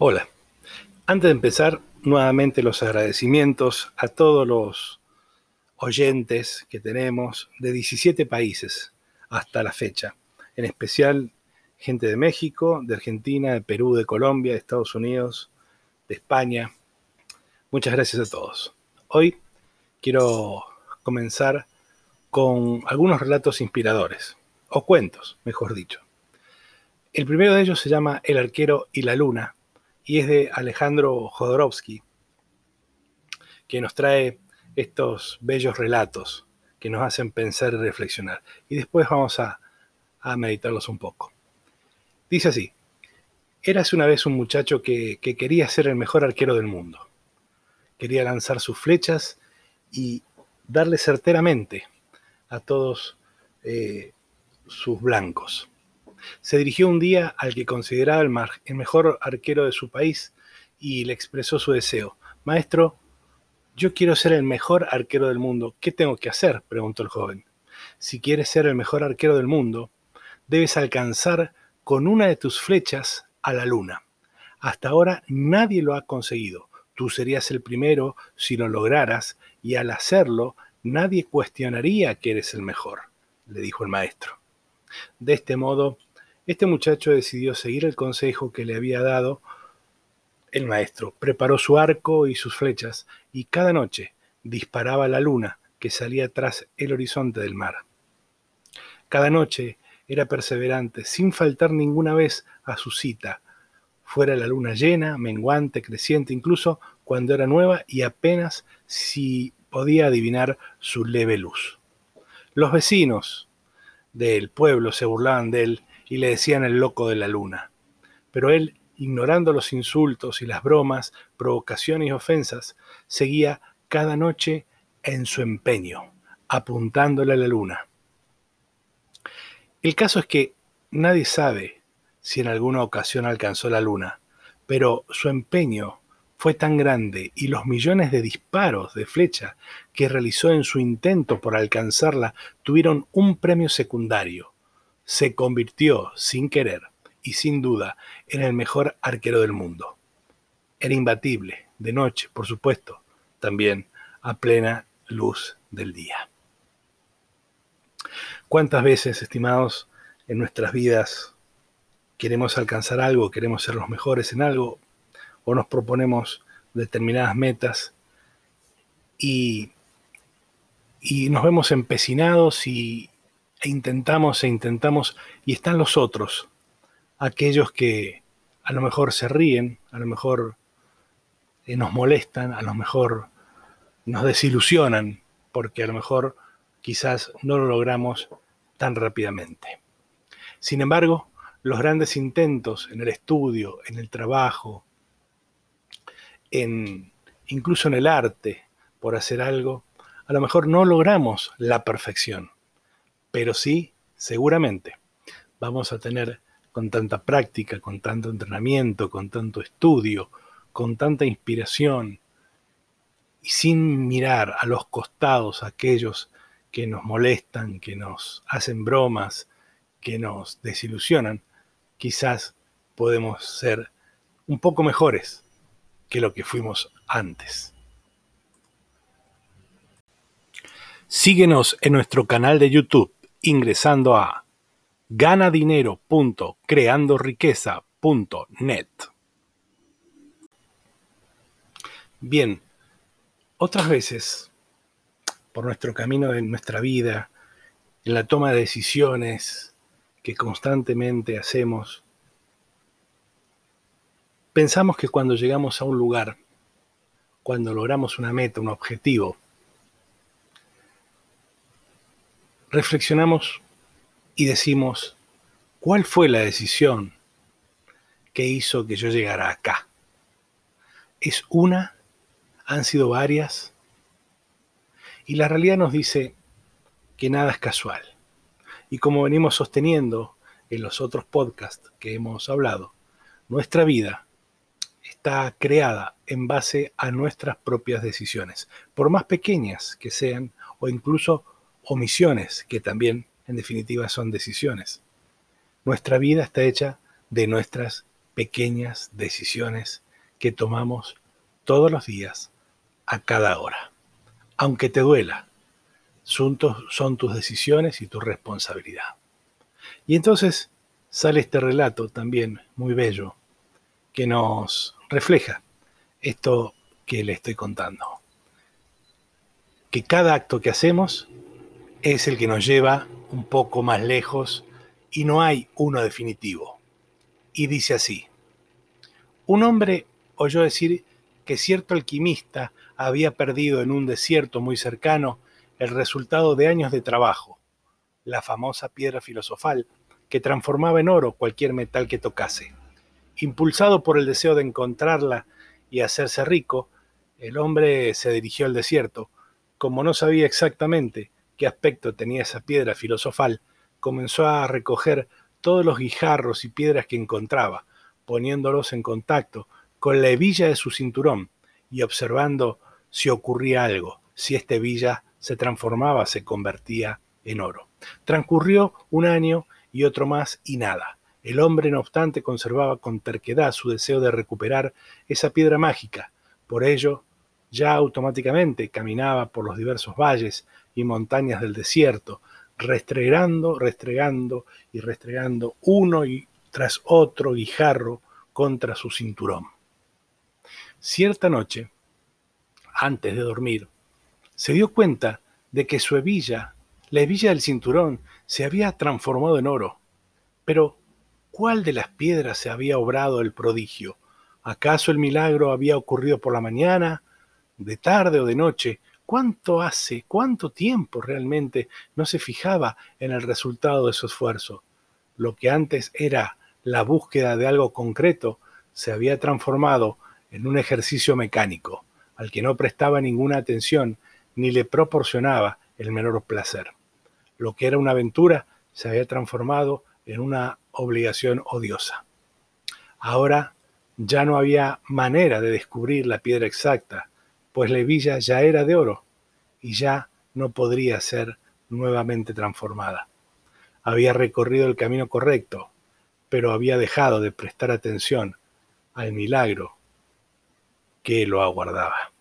Hola. Antes de empezar, nuevamente los agradecimientos a todos los oyentes que tenemos de 17 países hasta la fecha. En especial gente de México, de Argentina, de Perú, de Colombia, de Estados Unidos, de España. Muchas gracias a todos. Hoy quiero comenzar con algunos relatos inspiradores, o cuentos, mejor dicho. El primero de ellos se llama El arquero y la luna y es de Alejandro Jodorowsky, que nos trae estos bellos relatos que nos hacen pensar y reflexionar. Y después vamos a, meditarlos un poco. Dice así, eras una vez un muchacho que, quería ser el mejor arquero del mundo. Quería lanzar sus flechas y darle certeramente a todos eh, sus blancos se dirigió un día al que consideraba el, el mejor arquero de su país y le expresó su deseo. Maestro, yo quiero ser el mejor arquero del mundo. ¿Qué tengo que hacer? preguntó el joven. Si quieres ser el mejor arquero del mundo, debes alcanzar con una de tus flechas a la luna. Hasta ahora nadie lo ha conseguido. Tú serías el primero si lo lograras y al hacerlo nadie cuestionaría que eres el mejor, le dijo el maestro. De este modo, este muchacho decidió seguir el consejo que le había dado el maestro. Preparó su arco y sus flechas y cada noche disparaba la luna que salía tras el horizonte del mar. Cada noche era perseverante, sin faltar ninguna vez a su cita, fuera la luna llena, menguante, creciente, incluso cuando era nueva y apenas si podía adivinar su leve luz. Los vecinos del pueblo se burlaban de él y le decían el loco de la luna. Pero él, ignorando los insultos y las bromas, provocaciones y ofensas, seguía cada noche en su empeño, apuntándole a la luna. El caso es que nadie sabe si en alguna ocasión alcanzó la luna, pero su empeño fue tan grande y los millones de disparos de flecha que realizó en su intento por alcanzarla tuvieron un premio secundario, se convirtió sin querer y sin duda en el mejor arquero del mundo. Era imbatible, de noche, por supuesto, también a plena luz del día. ¿Cuántas veces, estimados, en nuestras vidas queremos alcanzar algo, queremos ser los mejores en algo, o nos proponemos determinadas metas y, y nos vemos empecinados y, e intentamos e intentamos y están los otros, aquellos que a lo mejor se ríen, a lo mejor eh, nos molestan, a lo mejor nos desilusionan, porque a lo mejor quizás no lo logramos tan rápidamente. Sin embargo, los grandes intentos en el estudio, en el trabajo, en, incluso en el arte, por hacer algo, a lo mejor no logramos la perfección pero sí, seguramente, vamos a tener con tanta práctica, con tanto entrenamiento, con tanto estudio, con tanta inspiración, y sin mirar a los costados aquellos que nos molestan, que nos hacen bromas, que nos desilusionan, quizás podemos ser un poco mejores que lo que fuimos antes. Síguenos en nuestro canal de YouTube ingresando a ganadinero.creandoriqueza.net. Bien, otras veces, por nuestro camino en nuestra vida, en la toma de decisiones que constantemente hacemos, pensamos que cuando llegamos a un lugar, cuando logramos una meta, un objetivo, reflexionamos y decimos, ¿cuál fue la decisión que hizo que yo llegara acá? ¿Es una? ¿Han sido varias? Y la realidad nos dice que nada es casual. Y como venimos sosteniendo en los otros podcasts que hemos hablado, nuestra vida está creada en base a nuestras propias decisiones, por más pequeñas que sean o incluso omisiones, que también en definitiva son decisiones. Nuestra vida está hecha de nuestras pequeñas decisiones que tomamos todos los días, a cada hora. Aunque te duela, son, son tus decisiones y tu responsabilidad. Y entonces sale este relato también muy bello que nos refleja esto que le estoy contando. Que cada acto que hacemos es el que nos lleva un poco más lejos y no hay uno definitivo. Y dice así, un hombre oyó decir que cierto alquimista había perdido en un desierto muy cercano el resultado de años de trabajo, la famosa piedra filosofal que transformaba en oro cualquier metal que tocase. Impulsado por el deseo de encontrarla y hacerse rico, el hombre se dirigió al desierto. Como no sabía exactamente qué aspecto tenía esa piedra filosofal, comenzó a recoger todos los guijarros y piedras que encontraba, poniéndolos en contacto con la hebilla de su cinturón y observando si ocurría algo, si esta hebilla se transformaba, se convertía en oro. Transcurrió un año y otro más y nada. El hombre, no obstante, conservaba con terquedad su deseo de recuperar esa piedra mágica. Por ello, ya automáticamente caminaba por los diversos valles y montañas del desierto, restregando, restregando y restregando uno tras otro guijarro contra su cinturón. Cierta noche, antes de dormir, se dio cuenta de que su hebilla, la hebilla del cinturón, se había transformado en oro. Pero, ¿cuál de las piedras se había obrado el prodigio? ¿Acaso el milagro había ocurrido por la mañana, de tarde o de noche? ¿Cuánto hace, cuánto tiempo realmente no se fijaba en el resultado de su esfuerzo? Lo que antes era la búsqueda de algo concreto se había transformado en un ejercicio mecánico, al que no prestaba ninguna atención ni le proporcionaba el menor placer. Lo que era una aventura se había transformado en una obligación odiosa. Ahora ya no había manera de descubrir la piedra exacta, pues la ya era de oro y ya no podría ser nuevamente transformada. Había recorrido el camino correcto, pero había dejado de prestar atención al milagro que lo aguardaba.